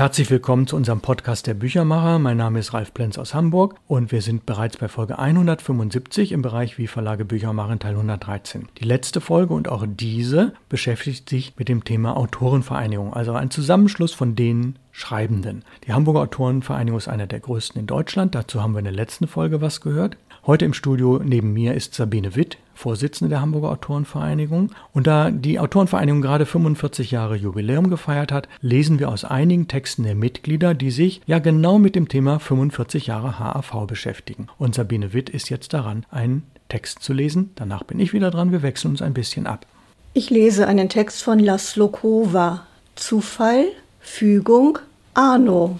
Herzlich willkommen zu unserem Podcast der Büchermacher. Mein Name ist Ralf Plenz aus Hamburg und wir sind bereits bei Folge 175 im Bereich Wie Verlage Bücher machen Teil 113. Die letzte Folge und auch diese beschäftigt sich mit dem Thema Autorenvereinigung, also ein Zusammenschluss von den Schreibenden. Die Hamburger Autorenvereinigung ist einer der größten in Deutschland. Dazu haben wir in der letzten Folge was gehört. Heute im Studio neben mir ist Sabine Witt, Vorsitzende der Hamburger Autorenvereinigung. Und da die Autorenvereinigung gerade 45 Jahre Jubiläum gefeiert hat, lesen wir aus einigen Texten der Mitglieder, die sich ja genau mit dem Thema 45 Jahre HAV beschäftigen. Und Sabine Witt ist jetzt daran, einen Text zu lesen. Danach bin ich wieder dran. Wir wechseln uns ein bisschen ab. Ich lese einen Text von Laszlo Kova. Zufall, Fügung, Arno.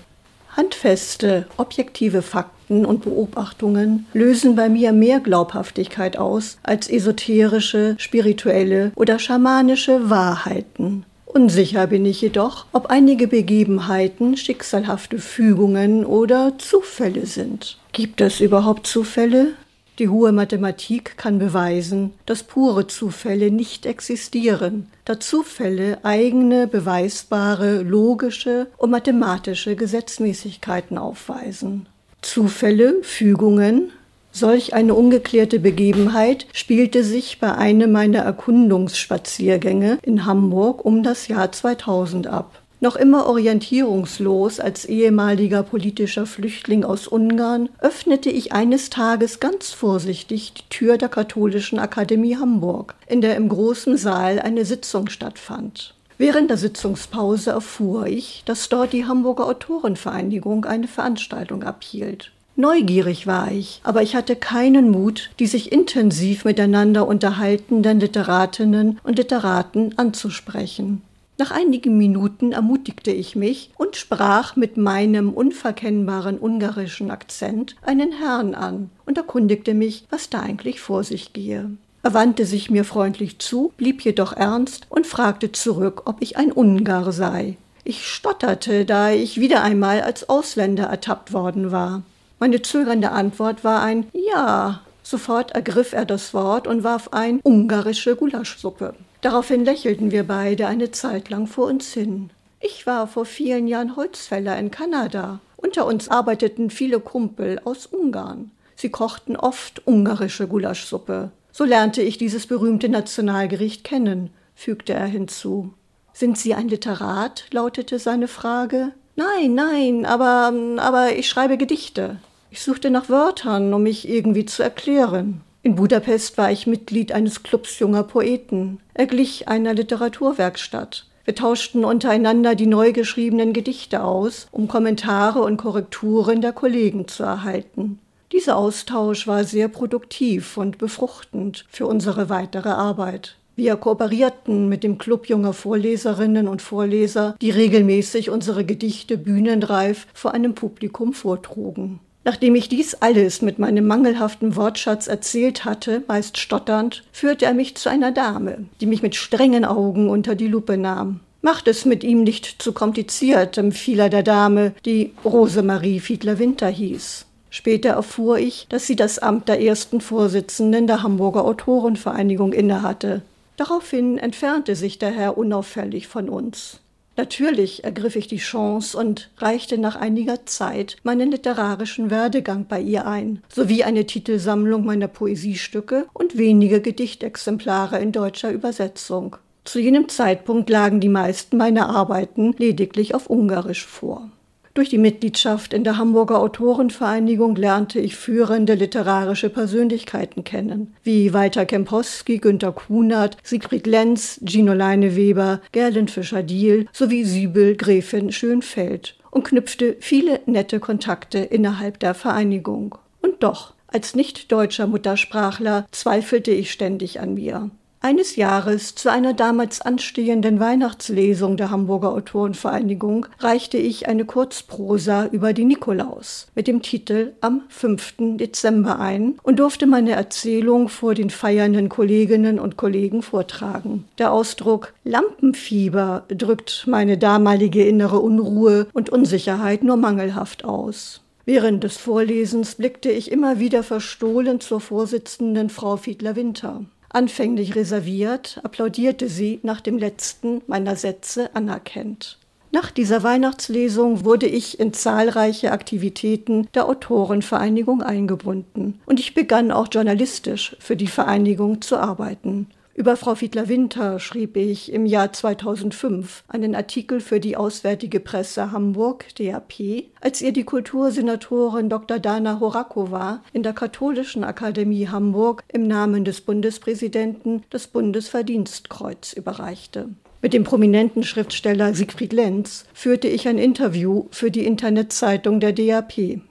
Handfeste, objektive Fakten und Beobachtungen lösen bei mir mehr Glaubhaftigkeit aus als esoterische, spirituelle oder schamanische Wahrheiten. Unsicher bin ich jedoch, ob einige Begebenheiten schicksalhafte Fügungen oder Zufälle sind. Gibt es überhaupt Zufälle? Die hohe Mathematik kann beweisen, dass pure Zufälle nicht existieren, da Zufälle eigene, beweisbare, logische und mathematische Gesetzmäßigkeiten aufweisen. Zufälle, Fügungen, Solch eine ungeklärte Begebenheit spielte sich bei einem meiner Erkundungsspaziergänge in Hamburg um das Jahr 2000 ab. Noch immer orientierungslos als ehemaliger politischer Flüchtling aus Ungarn, öffnete ich eines Tages ganz vorsichtig die Tür der Katholischen Akademie Hamburg, in der im großen Saal eine Sitzung stattfand. Während der Sitzungspause erfuhr ich, dass dort die Hamburger Autorenvereinigung eine Veranstaltung abhielt. Neugierig war ich, aber ich hatte keinen Mut, die sich intensiv miteinander unterhaltenden Literatinnen und Literaten anzusprechen. Nach einigen Minuten ermutigte ich mich und sprach mit meinem unverkennbaren ungarischen Akzent einen Herrn an und erkundigte mich, was da eigentlich vor sich gehe. Er wandte sich mir freundlich zu, blieb jedoch ernst und fragte zurück, ob ich ein Ungar sei. Ich stotterte, da ich wieder einmal als Ausländer ertappt worden war. Meine zögernde Antwort war ein Ja. Sofort ergriff er das Wort und warf ein ungarische Gulaschsuppe. Daraufhin lächelten wir beide eine Zeit lang vor uns hin. Ich war vor vielen Jahren Holzfäller in Kanada. Unter uns arbeiteten viele Kumpel aus Ungarn. Sie kochten oft ungarische Gulaschsuppe. So lernte ich dieses berühmte Nationalgericht kennen, fügte er hinzu. Sind Sie ein Literat? lautete seine Frage. Nein, nein, aber, aber ich schreibe Gedichte. Ich suchte nach Wörtern, um mich irgendwie zu erklären. In Budapest war ich Mitglied eines Clubs junger Poeten. Er glich einer Literaturwerkstatt. Wir tauschten untereinander die neu geschriebenen Gedichte aus, um Kommentare und Korrekturen der Kollegen zu erhalten. Dieser Austausch war sehr produktiv und befruchtend für unsere weitere Arbeit. Wir kooperierten mit dem Club junger Vorleserinnen und Vorleser, die regelmäßig unsere Gedichte bühnenreif vor einem Publikum vortrugen. Nachdem ich dies alles mit meinem mangelhaften Wortschatz erzählt hatte, meist stotternd, führte er mich zu einer Dame, die mich mit strengen Augen unter die Lupe nahm. Macht es mit ihm nicht zu kompliziert, empfiel er der Dame, die Rosemarie Fiedler-Winter hieß. Später erfuhr ich, dass sie das Amt der ersten Vorsitzenden der Hamburger Autorenvereinigung innehatte. Daraufhin entfernte sich der Herr unauffällig von uns. Natürlich ergriff ich die Chance und reichte nach einiger Zeit meinen literarischen Werdegang bei ihr ein, sowie eine Titelsammlung meiner Poesiestücke und wenige Gedichtexemplare in deutscher Übersetzung. Zu jenem Zeitpunkt lagen die meisten meiner Arbeiten lediglich auf Ungarisch vor. Durch die Mitgliedschaft in der Hamburger Autorenvereinigung lernte ich führende literarische Persönlichkeiten kennen, wie Walter Kempowski, Günter Kunert, Siegfried Lenz, Gino Leineweber, Gerlin Fischer-Diel sowie Sibyl Gräfin Schönfeld und knüpfte viele nette Kontakte innerhalb der Vereinigung. Und doch, als nicht-deutscher Muttersprachler zweifelte ich ständig an mir. Eines Jahres zu einer damals anstehenden Weihnachtslesung der Hamburger Autorenvereinigung reichte ich eine Kurzprosa über die Nikolaus mit dem Titel Am 5. Dezember ein und durfte meine Erzählung vor den feiernden Kolleginnen und Kollegen vortragen. Der Ausdruck Lampenfieber drückt meine damalige innere Unruhe und Unsicherheit nur mangelhaft aus. Während des Vorlesens blickte ich immer wieder verstohlen zur Vorsitzenden Frau Fiedler-Winter. Anfänglich reserviert, applaudierte sie nach dem letzten meiner Sätze anerkennt. Nach dieser Weihnachtslesung wurde ich in zahlreiche Aktivitäten der Autorenvereinigung eingebunden und ich begann auch journalistisch für die Vereinigung zu arbeiten. Über Frau Fiedler-Winter schrieb ich im Jahr 2005 einen Artikel für die Auswärtige Presse Hamburg, DAP, als ihr die Kultursenatorin Dr. Dana Horakova in der Katholischen Akademie Hamburg im Namen des Bundespräsidenten das Bundesverdienstkreuz überreichte. Mit dem prominenten Schriftsteller Siegfried Lenz führte ich ein Interview für die Internetzeitung der DAP.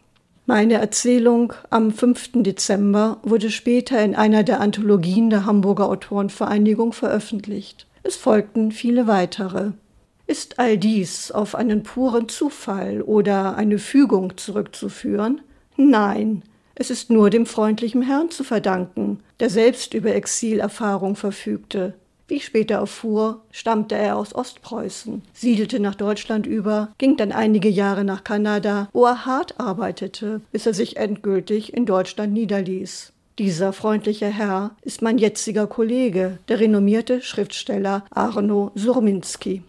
Meine Erzählung am 5. Dezember wurde später in einer der Anthologien der Hamburger Autorenvereinigung veröffentlicht. Es folgten viele weitere. Ist all dies auf einen puren Zufall oder eine Fügung zurückzuführen? Nein, es ist nur dem freundlichen Herrn zu verdanken, der selbst über Exilerfahrung verfügte, wie ich später erfuhr, stammte er aus Ostpreußen, siedelte nach Deutschland über, ging dann einige Jahre nach Kanada, wo er hart arbeitete, bis er sich endgültig in Deutschland niederließ. Dieser freundliche Herr ist mein jetziger Kollege, der renommierte Schriftsteller Arno Surminski.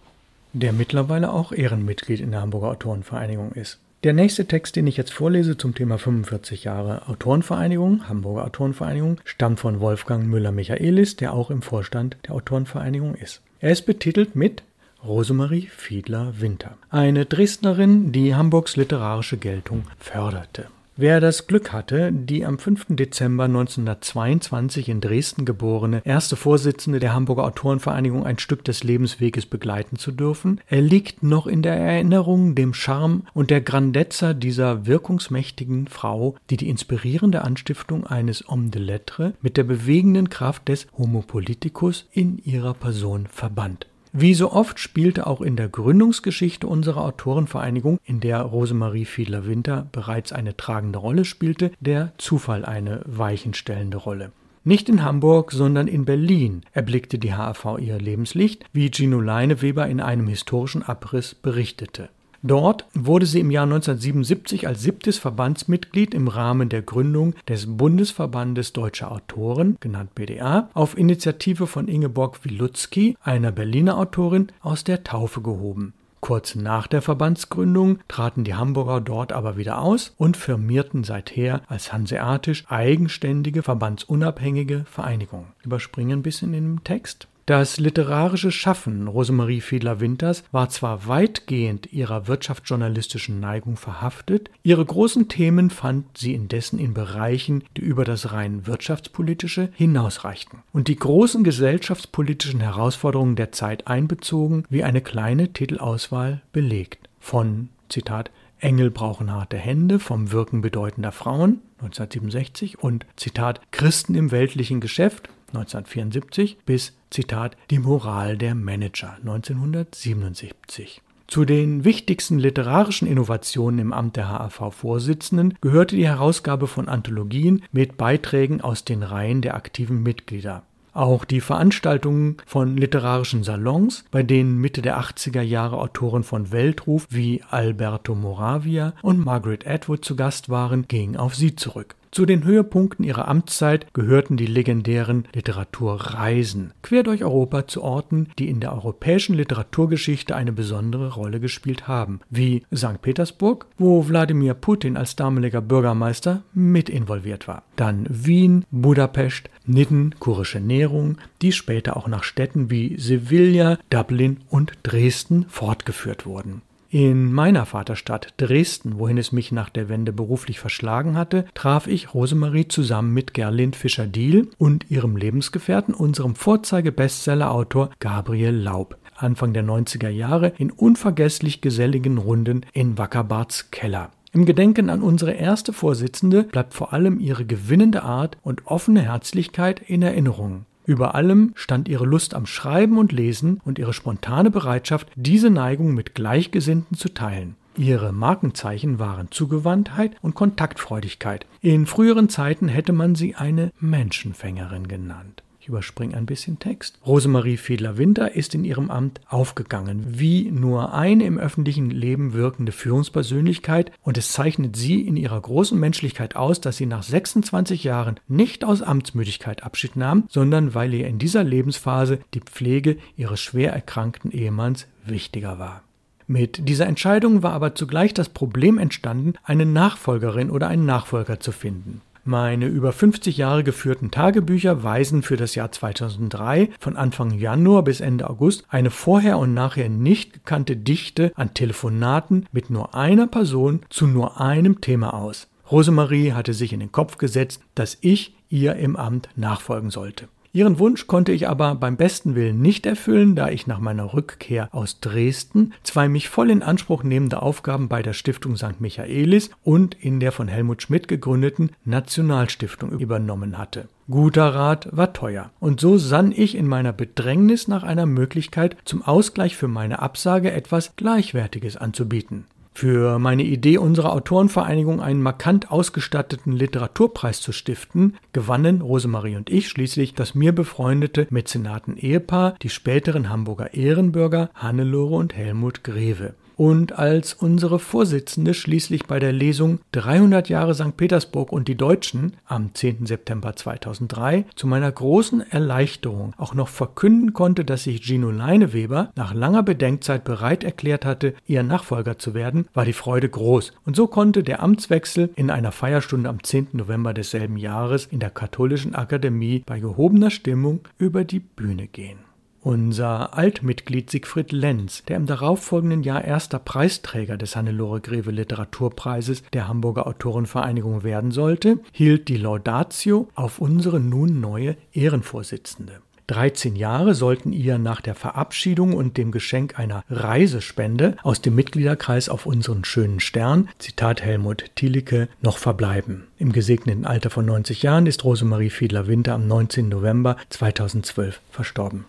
Der mittlerweile auch Ehrenmitglied in der Hamburger Autorenvereinigung ist. Der nächste Text, den ich jetzt vorlese zum Thema 45 Jahre Autorenvereinigung, Hamburger Autorenvereinigung, stammt von Wolfgang Müller-Michaelis, der auch im Vorstand der Autorenvereinigung ist. Er ist betitelt mit Rosemarie Fiedler-Winter, eine Dresdnerin, die Hamburgs literarische Geltung förderte. Wer das Glück hatte, die am 5. Dezember 1922 in Dresden geborene erste Vorsitzende der Hamburger Autorenvereinigung ein Stück des Lebensweges begleiten zu dürfen, erliegt noch in der Erinnerung dem Charme und der Grandezza dieser wirkungsmächtigen Frau, die die inspirierende Anstiftung eines Homme de Lettres mit der bewegenden Kraft des Homo Politicus in ihrer Person verband. Wie so oft spielte auch in der Gründungsgeschichte unserer Autorenvereinigung, in der Rosemarie Fiedler-Winter bereits eine tragende Rolle spielte, der Zufall eine weichenstellende Rolle. Nicht in Hamburg, sondern in Berlin erblickte die HAV ihr Lebenslicht, wie Gino Leineweber in einem historischen Abriss berichtete. Dort wurde sie im Jahr 1977 als siebtes Verbandsmitglied im Rahmen der Gründung des Bundesverbandes Deutscher Autoren, genannt BDA, auf Initiative von Ingeborg Wilutzki, einer Berliner Autorin, aus der Taufe gehoben. Kurz nach der Verbandsgründung traten die Hamburger dort aber wieder aus und firmierten seither als hanseatisch eigenständige, verbandsunabhängige Vereinigung. Überspringen ein bisschen im Text. Das literarische Schaffen Rosemarie Fiedler-Winters war zwar weitgehend ihrer wirtschaftsjournalistischen Neigung verhaftet, ihre großen Themen fand sie indessen in Bereichen, die über das rein wirtschaftspolitische hinausreichten und die großen gesellschaftspolitischen Herausforderungen der Zeit einbezogen, wie eine kleine Titelauswahl belegt. Von Zitat Engel brauchen harte Hände vom Wirken bedeutender Frauen 1967 und Zitat Christen im weltlichen Geschäft 1974 bis Zitat Die Moral der Manager 1977. Zu den wichtigsten literarischen Innovationen im Amt der HAV-Vorsitzenden gehörte die Herausgabe von Anthologien mit Beiträgen aus den Reihen der aktiven Mitglieder. Auch die Veranstaltungen von literarischen Salons, bei denen Mitte der 80er Jahre Autoren von Weltruf wie Alberto Moravia und Margaret Atwood zu Gast waren, gingen auf sie zurück. Zu den Höhepunkten ihrer Amtszeit gehörten die legendären Literaturreisen quer durch Europa zu Orten, die in der europäischen Literaturgeschichte eine besondere Rolle gespielt haben, wie St. Petersburg, wo Wladimir Putin als damaliger Bürgermeister mit involviert war. Dann Wien, Budapest, Nidden, Kurische Nährung, die später auch nach Städten wie Sevilla, Dublin und Dresden fortgeführt wurden. In meiner Vaterstadt Dresden, wohin es mich nach der Wende beruflich verschlagen hatte, traf ich Rosemarie zusammen mit Gerlind Fischer-Diel und ihrem Lebensgefährten, unserem Vorzeige-Bestseller-Autor Gabriel Laub. Anfang der 90er Jahre in unvergesslich geselligen Runden in Wackerbarts Keller. Im Gedenken an unsere erste Vorsitzende bleibt vor allem ihre gewinnende Art und offene Herzlichkeit in Erinnerung. Über allem stand ihre Lust am Schreiben und Lesen und ihre spontane Bereitschaft, diese Neigung mit Gleichgesinnten zu teilen. Ihre Markenzeichen waren Zugewandtheit und Kontaktfreudigkeit. In früheren Zeiten hätte man sie eine Menschenfängerin genannt überspringe ein bisschen Text. Rosemarie Fiedler-Winter ist in ihrem Amt aufgegangen, wie nur eine im öffentlichen Leben wirkende Führungspersönlichkeit und es zeichnet sie in ihrer großen Menschlichkeit aus, dass sie nach 26 Jahren nicht aus Amtsmüdigkeit Abschied nahm, sondern weil ihr in dieser Lebensphase die Pflege ihres schwer erkrankten Ehemanns wichtiger war. Mit dieser Entscheidung war aber zugleich das Problem entstanden, eine Nachfolgerin oder einen Nachfolger zu finden. Meine über 50 Jahre geführten Tagebücher weisen für das Jahr 2003 von Anfang Januar bis Ende August eine vorher und nachher nicht gekannte Dichte an Telefonaten mit nur einer Person zu nur einem Thema aus. Rosemarie hatte sich in den Kopf gesetzt, dass ich ihr im Amt nachfolgen sollte. Ihren Wunsch konnte ich aber beim besten Willen nicht erfüllen, da ich nach meiner Rückkehr aus Dresden zwei mich voll in Anspruch nehmende Aufgaben bei der Stiftung St. Michaelis und in der von Helmut Schmidt gegründeten Nationalstiftung übernommen hatte. Guter Rat war teuer. Und so sann ich in meiner Bedrängnis nach einer Möglichkeit, zum Ausgleich für meine Absage etwas Gleichwertiges anzubieten. Für meine Idee, unserer Autorenvereinigung einen markant ausgestatteten Literaturpreis zu stiften, gewannen Rosemarie und ich schließlich das mir befreundete Mäzenaten-Ehepaar, die späteren Hamburger Ehrenbürger Hannelore und Helmut Greve und als unsere Vorsitzende schließlich bei der Lesung 300 Jahre St. Petersburg und die Deutschen am 10. September 2003 zu meiner großen Erleichterung auch noch verkünden konnte, dass sich Gino Leineweber nach langer Bedenkzeit bereit erklärt hatte, ihr Nachfolger zu werden, war die Freude groß. Und so konnte der Amtswechsel in einer Feierstunde am 10. November desselben Jahres in der Katholischen Akademie bei gehobener Stimmung über die Bühne gehen. Unser Altmitglied Siegfried Lenz, der im darauffolgenden Jahr erster Preisträger des Hannelore Greve Literaturpreises der Hamburger Autorenvereinigung werden sollte, hielt die Laudatio auf unsere nun neue Ehrenvorsitzende. 13 Jahre sollten ihr nach der Verabschiedung und dem Geschenk einer Reisespende aus dem Mitgliederkreis auf unseren schönen Stern, Zitat Helmut Thielicke, noch verbleiben. Im gesegneten Alter von 90 Jahren ist Rosemarie Fiedler-Winter am 19. November 2012 verstorben.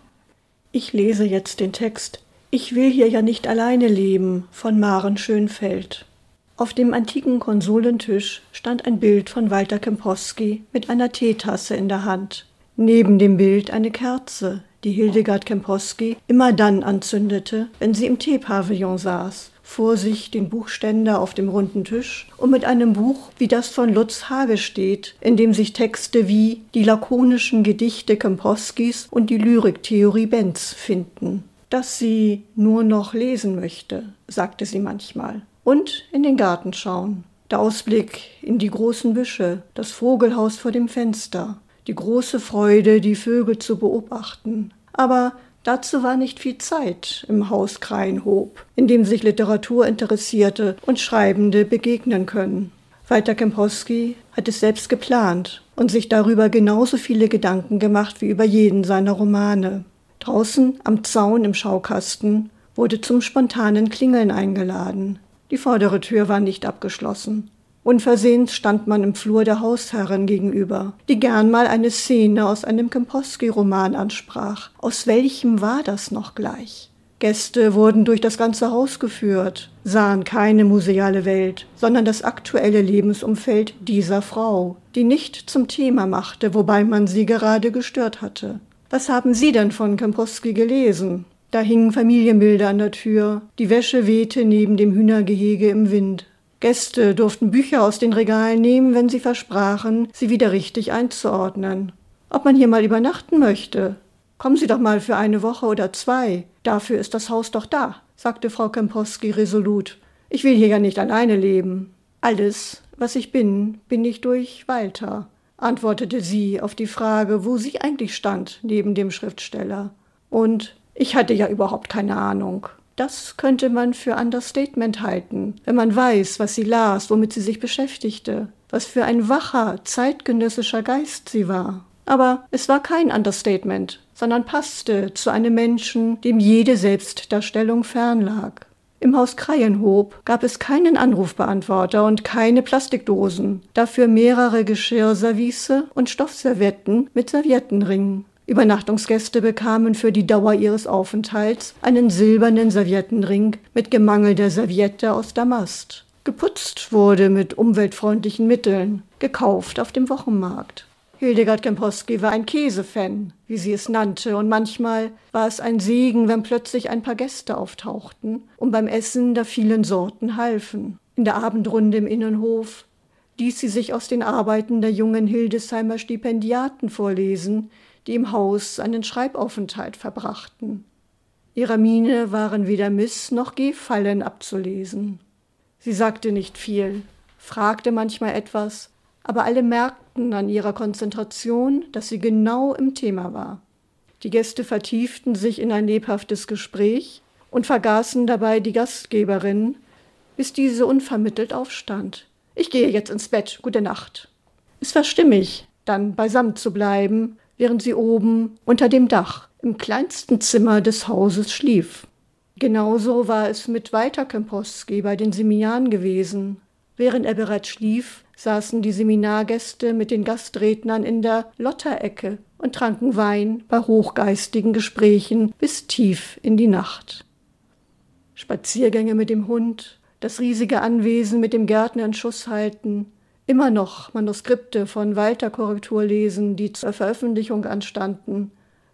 Ich lese jetzt den Text Ich will hier ja nicht alleine leben von Maren Schönfeld. Auf dem antiken Konsolentisch stand ein Bild von Walter Kempowski mit einer Teetasse in der Hand. Neben dem Bild eine Kerze, die Hildegard Kempowski immer dann anzündete, wenn sie im Teepavillon saß vor sich den Buchständer auf dem runden Tisch und mit einem Buch wie das von Lutz Hage steht, in dem sich Texte wie die lakonischen Gedichte Kempowskis und die Lyriktheorie Benz finden. Dass sie nur noch lesen möchte, sagte sie manchmal. Und in den Garten schauen. Der Ausblick in die großen Büsche, das Vogelhaus vor dem Fenster, die große Freude, die Vögel zu beobachten. Aber Dazu war nicht viel Zeit im Haus Kreinhob, in dem sich Literaturinteressierte und Schreibende begegnen können. Walter Kempowski hat es selbst geplant und sich darüber genauso viele Gedanken gemacht wie über jeden seiner Romane. Draußen am Zaun im Schaukasten wurde zum spontanen Klingeln eingeladen. Die vordere Tür war nicht abgeschlossen. Unversehens stand man im Flur der Hausherrin gegenüber, die gern mal eine Szene aus einem Kempowski-Roman ansprach. Aus welchem war das noch gleich? Gäste wurden durch das ganze Haus geführt, sahen keine museale Welt, sondern das aktuelle Lebensumfeld dieser Frau, die nicht zum Thema machte, wobei man sie gerade gestört hatte. Was haben Sie denn von Kempowski gelesen? Da hingen Familienbilder an der Tür, die Wäsche wehte neben dem Hühnergehege im Wind. Gäste durften Bücher aus den Regalen nehmen, wenn sie versprachen, sie wieder richtig einzuordnen. Ob man hier mal übernachten möchte? Kommen Sie doch mal für eine Woche oder zwei. Dafür ist das Haus doch da, sagte Frau Kempowski resolut. Ich will hier ja nicht alleine leben. Alles, was ich bin, bin ich durch Walter, antwortete sie auf die Frage, wo sie eigentlich stand neben dem Schriftsteller. Und ich hatte ja überhaupt keine Ahnung. Das könnte man für Understatement halten, wenn man weiß, was sie las, womit sie sich beschäftigte, was für ein wacher, zeitgenössischer Geist sie war. Aber es war kein Understatement, sondern passte zu einem Menschen, dem jede Selbstdarstellung fernlag. Im Haus Kreienhob gab es keinen Anrufbeantworter und keine Plastikdosen, dafür mehrere Geschirrservice und Stoffservietten mit Serviettenringen. Übernachtungsgäste bekamen für die Dauer ihres Aufenthalts einen silbernen Serviettenring mit gemangelter Serviette aus Damast. Geputzt wurde mit umweltfreundlichen Mitteln, gekauft auf dem Wochenmarkt. Hildegard Kempowski war ein Käsefan, wie sie es nannte, und manchmal war es ein Segen, wenn plötzlich ein paar Gäste auftauchten und beim Essen der vielen Sorten halfen. In der Abendrunde im Innenhof ließ sie sich aus den Arbeiten der jungen Hildesheimer Stipendiaten vorlesen, die im Haus einen Schreibaufenthalt verbrachten. Ihrer Miene waren weder Miss noch Gehfallen abzulesen. Sie sagte nicht viel, fragte manchmal etwas, aber alle merkten an ihrer Konzentration, dass sie genau im Thema war. Die Gäste vertieften sich in ein lebhaftes Gespräch und vergaßen dabei die Gastgeberin, bis diese unvermittelt aufstand. Ich gehe jetzt ins Bett. Gute Nacht. Es war stimmig, dann beisammen zu bleiben, während sie oben unter dem Dach im kleinsten Zimmer des Hauses schlief. Genauso war es mit Walter Kempowski bei den Seminaren gewesen. Während er bereits schlief, saßen die Seminargäste mit den Gastrednern in der Lotterecke und tranken Wein bei hochgeistigen Gesprächen bis tief in die Nacht. Spaziergänge mit dem Hund, das riesige Anwesen mit dem Gärtner in Schuss halten, immer noch Manuskripte von Walter Korrektur lesen, die zur Veröffentlichung anstanden,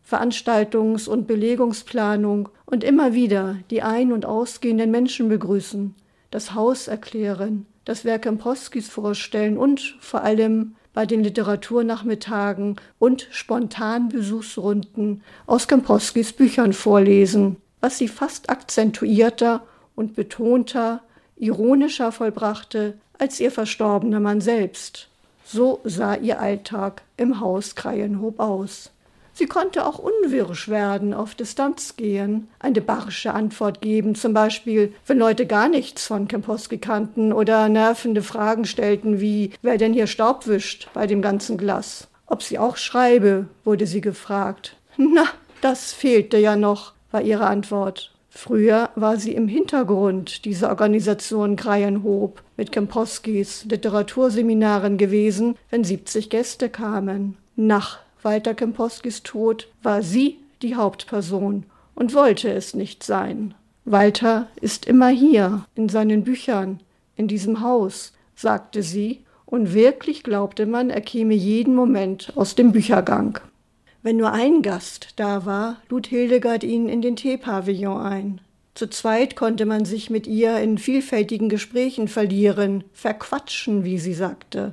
Veranstaltungs- und Belegungsplanung und immer wieder die ein- und ausgehenden Menschen begrüßen, das Haus erklären, das Werk Kempowskis vorstellen und vor allem bei den Literaturnachmittagen und spontan Besuchsrunden aus Kempowskis Büchern vorlesen, was sie fast akzentuierter und betonter, ironischer vollbrachte als ihr verstorbener Mann selbst. So sah ihr Alltag im Haus Kreienhob aus. Sie konnte auch unwirsch werden, auf Distanz gehen, eine barsche Antwort geben, zum Beispiel, wenn Leute gar nichts von Kempowski kannten oder nervende Fragen stellten wie, wer denn hier Staub wischt bei dem ganzen Glas. Ob sie auch schreibe, wurde sie gefragt. Na, das fehlte ja noch, war ihre Antwort. Früher war sie im Hintergrund dieser Organisation Kreienhob mit Kempowskis Literaturseminaren gewesen, wenn 70 Gäste kamen. Nach Walter Kempowskis Tod war sie die Hauptperson und wollte es nicht sein. Walter ist immer hier, in seinen Büchern, in diesem Haus, sagte sie, und wirklich glaubte man, er käme jeden Moment aus dem Büchergang. Wenn nur ein Gast da war, lud Hildegard ihn in den Teepavillon ein. Zu zweit konnte man sich mit ihr in vielfältigen Gesprächen verlieren, verquatschen, wie sie sagte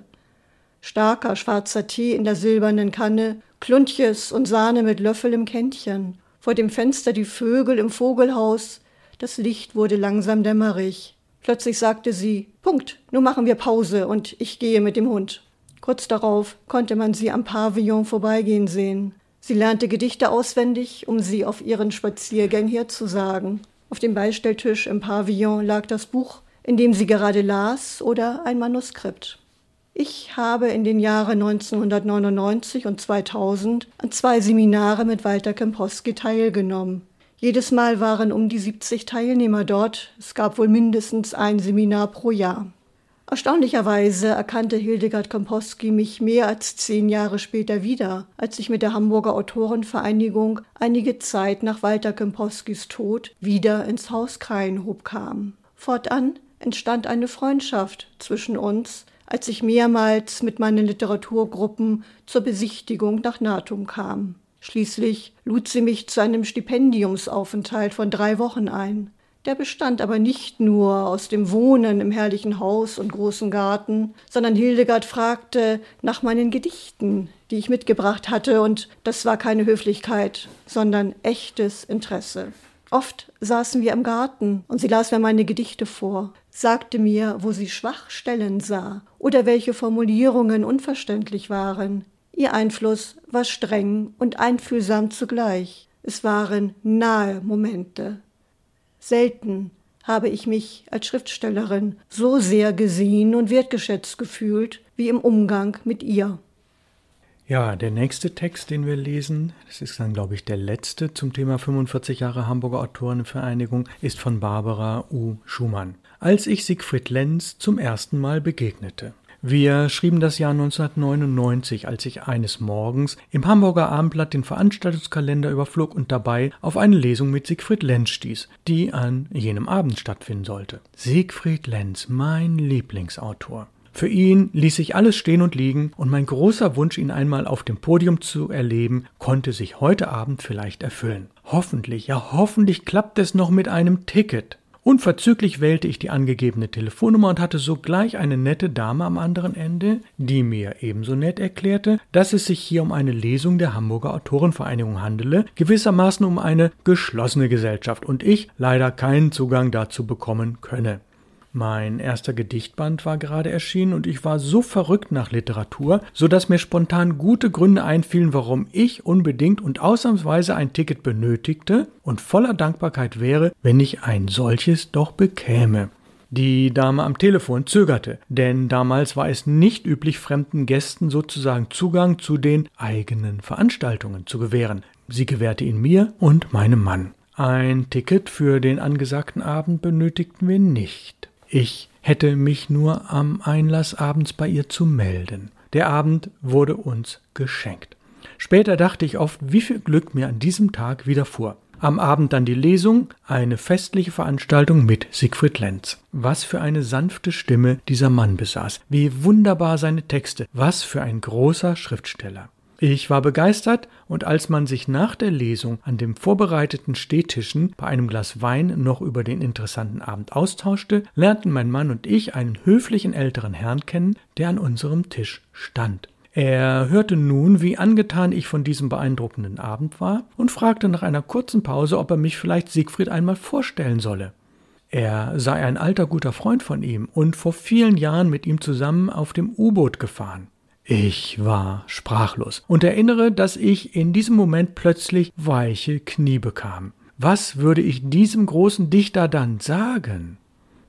starker schwarzer Tee in der silbernen Kanne, Kluntjes und Sahne mit Löffel im Kännchen, vor dem Fenster die Vögel im Vogelhaus, das Licht wurde langsam dämmerig. Plötzlich sagte sie, Punkt, nun machen wir Pause und ich gehe mit dem Hund. Kurz darauf konnte man sie am Pavillon vorbeigehen sehen. Sie lernte Gedichte auswendig, um sie auf ihren Spaziergängen herzusagen. Auf dem Beistelltisch im Pavillon lag das Buch, in dem sie gerade las, oder ein Manuskript. Ich habe in den Jahren 1999 und 2000 an zwei Seminare mit Walter Kempowski teilgenommen. Jedes Mal waren um die 70 Teilnehmer dort. Es gab wohl mindestens ein Seminar pro Jahr. Erstaunlicherweise erkannte Hildegard Kempowski mich mehr als zehn Jahre später wieder, als ich mit der Hamburger Autorenvereinigung einige Zeit nach Walter Kempowskis Tod wieder ins Haus Kreienhob kam. Fortan entstand eine Freundschaft zwischen uns, als ich mehrmals mit meinen Literaturgruppen zur Besichtigung nach Natum kam. Schließlich lud sie mich zu einem Stipendiumsaufenthalt von drei Wochen ein. Der bestand aber nicht nur aus dem Wohnen im herrlichen Haus und großen Garten, sondern Hildegard fragte nach meinen Gedichten, die ich mitgebracht hatte, und das war keine Höflichkeit, sondern echtes Interesse. Oft saßen wir im Garten und sie las mir meine Gedichte vor, sagte mir, wo sie Schwachstellen sah oder welche Formulierungen unverständlich waren. Ihr Einfluss war streng und einfühlsam zugleich. Es waren nahe Momente. Selten habe ich mich als Schriftstellerin so sehr gesehen und wertgeschätzt gefühlt wie im Umgang mit ihr. Ja, der nächste Text, den wir lesen, das ist dann, glaube ich, der letzte zum Thema 45 Jahre Hamburger Autorenvereinigung, ist von Barbara U. Schumann. Als ich Siegfried Lenz zum ersten Mal begegnete. Wir schrieben das Jahr 1999, als ich eines Morgens im Hamburger Abendblatt den Veranstaltungskalender überflog und dabei auf eine Lesung mit Siegfried Lenz stieß, die an jenem Abend stattfinden sollte. Siegfried Lenz, mein Lieblingsautor. Für ihn ließ sich alles stehen und liegen, und mein großer Wunsch, ihn einmal auf dem Podium zu erleben, konnte sich heute Abend vielleicht erfüllen. Hoffentlich, ja hoffentlich klappt es noch mit einem Ticket. Unverzüglich wählte ich die angegebene Telefonnummer und hatte sogleich eine nette Dame am anderen Ende, die mir ebenso nett erklärte, dass es sich hier um eine Lesung der Hamburger Autorenvereinigung handele, gewissermaßen um eine geschlossene Gesellschaft und ich leider keinen Zugang dazu bekommen könne. Mein erster Gedichtband war gerade erschienen und ich war so verrückt nach Literatur, so dass mir spontan gute Gründe einfielen, warum ich unbedingt und ausnahmsweise ein Ticket benötigte und voller Dankbarkeit wäre, wenn ich ein solches doch bekäme. Die Dame am Telefon zögerte, denn damals war es nicht üblich, fremden Gästen sozusagen Zugang zu den eigenen Veranstaltungen zu gewähren. Sie gewährte ihn mir und meinem Mann. Ein Ticket für den angesagten Abend benötigten wir nicht. Ich hätte mich nur am Einlass abends bei ihr zu melden. Der Abend wurde uns geschenkt. Später dachte ich oft, wie viel Glück mir an diesem Tag widerfuhr. Am Abend dann die Lesung, eine festliche Veranstaltung mit Siegfried Lenz. Was für eine sanfte Stimme dieser Mann besaß, wie wunderbar seine Texte, was für ein großer Schriftsteller. Ich war begeistert, und als man sich nach der Lesung an dem vorbereiteten Stehtischen bei einem Glas Wein noch über den interessanten Abend austauschte, lernten mein Mann und ich einen höflichen älteren Herrn kennen, der an unserem Tisch stand. Er hörte nun, wie angetan ich von diesem beeindruckenden Abend war, und fragte nach einer kurzen Pause, ob er mich vielleicht Siegfried einmal vorstellen solle. Er sei ein alter guter Freund von ihm und vor vielen Jahren mit ihm zusammen auf dem U-Boot gefahren. Ich war sprachlos und erinnere, dass ich in diesem Moment plötzlich weiche Knie bekam. Was würde ich diesem großen Dichter dann sagen?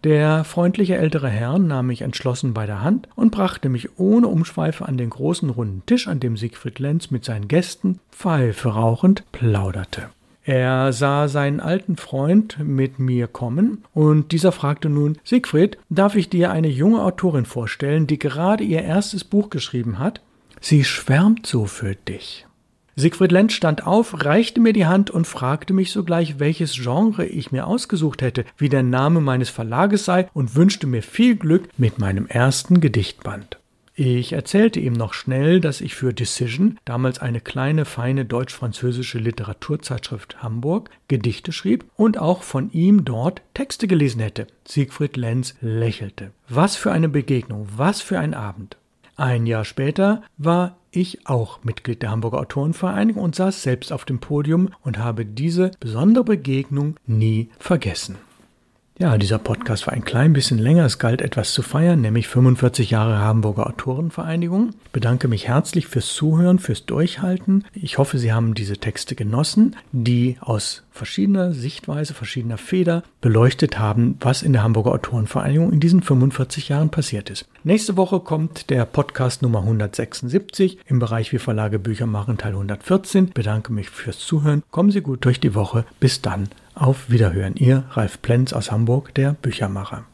Der freundliche ältere Herr nahm mich entschlossen bei der Hand und brachte mich ohne Umschweife an den großen runden Tisch, an dem Siegfried Lenz mit seinen Gästen, Pfeife rauchend, plauderte. Er sah seinen alten Freund mit mir kommen, und dieser fragte nun Siegfried, darf ich dir eine junge Autorin vorstellen, die gerade ihr erstes Buch geschrieben hat? Sie schwärmt so für dich. Siegfried Lenz stand auf, reichte mir die Hand und fragte mich sogleich, welches Genre ich mir ausgesucht hätte, wie der Name meines Verlages sei und wünschte mir viel Glück mit meinem ersten Gedichtband. Ich erzählte ihm noch schnell, dass ich für Decision, damals eine kleine, feine deutsch-französische Literaturzeitschrift Hamburg, Gedichte schrieb und auch von ihm dort Texte gelesen hätte. Siegfried Lenz lächelte. Was für eine Begegnung, was für ein Abend. Ein Jahr später war ich auch Mitglied der Hamburger Autorenvereinigung und saß selbst auf dem Podium und habe diese besondere Begegnung nie vergessen. Ja, dieser Podcast war ein klein bisschen länger. Es galt etwas zu feiern, nämlich 45 Jahre Hamburger Autorenvereinigung. Ich bedanke mich herzlich fürs Zuhören, fürs Durchhalten. Ich hoffe, Sie haben diese Texte genossen, die aus verschiedener Sichtweise, verschiedener Feder beleuchtet haben, was in der Hamburger Autorenvereinigung in diesen 45 Jahren passiert ist. Nächste Woche kommt der Podcast Nummer 176 im Bereich Wie Verlage Bücher machen, Teil 114. Ich bedanke mich fürs Zuhören. Kommen Sie gut durch die Woche. Bis dann. Auf Wiederhören. Ihr Ralf Plenz aus Hamburg, der Büchermacher.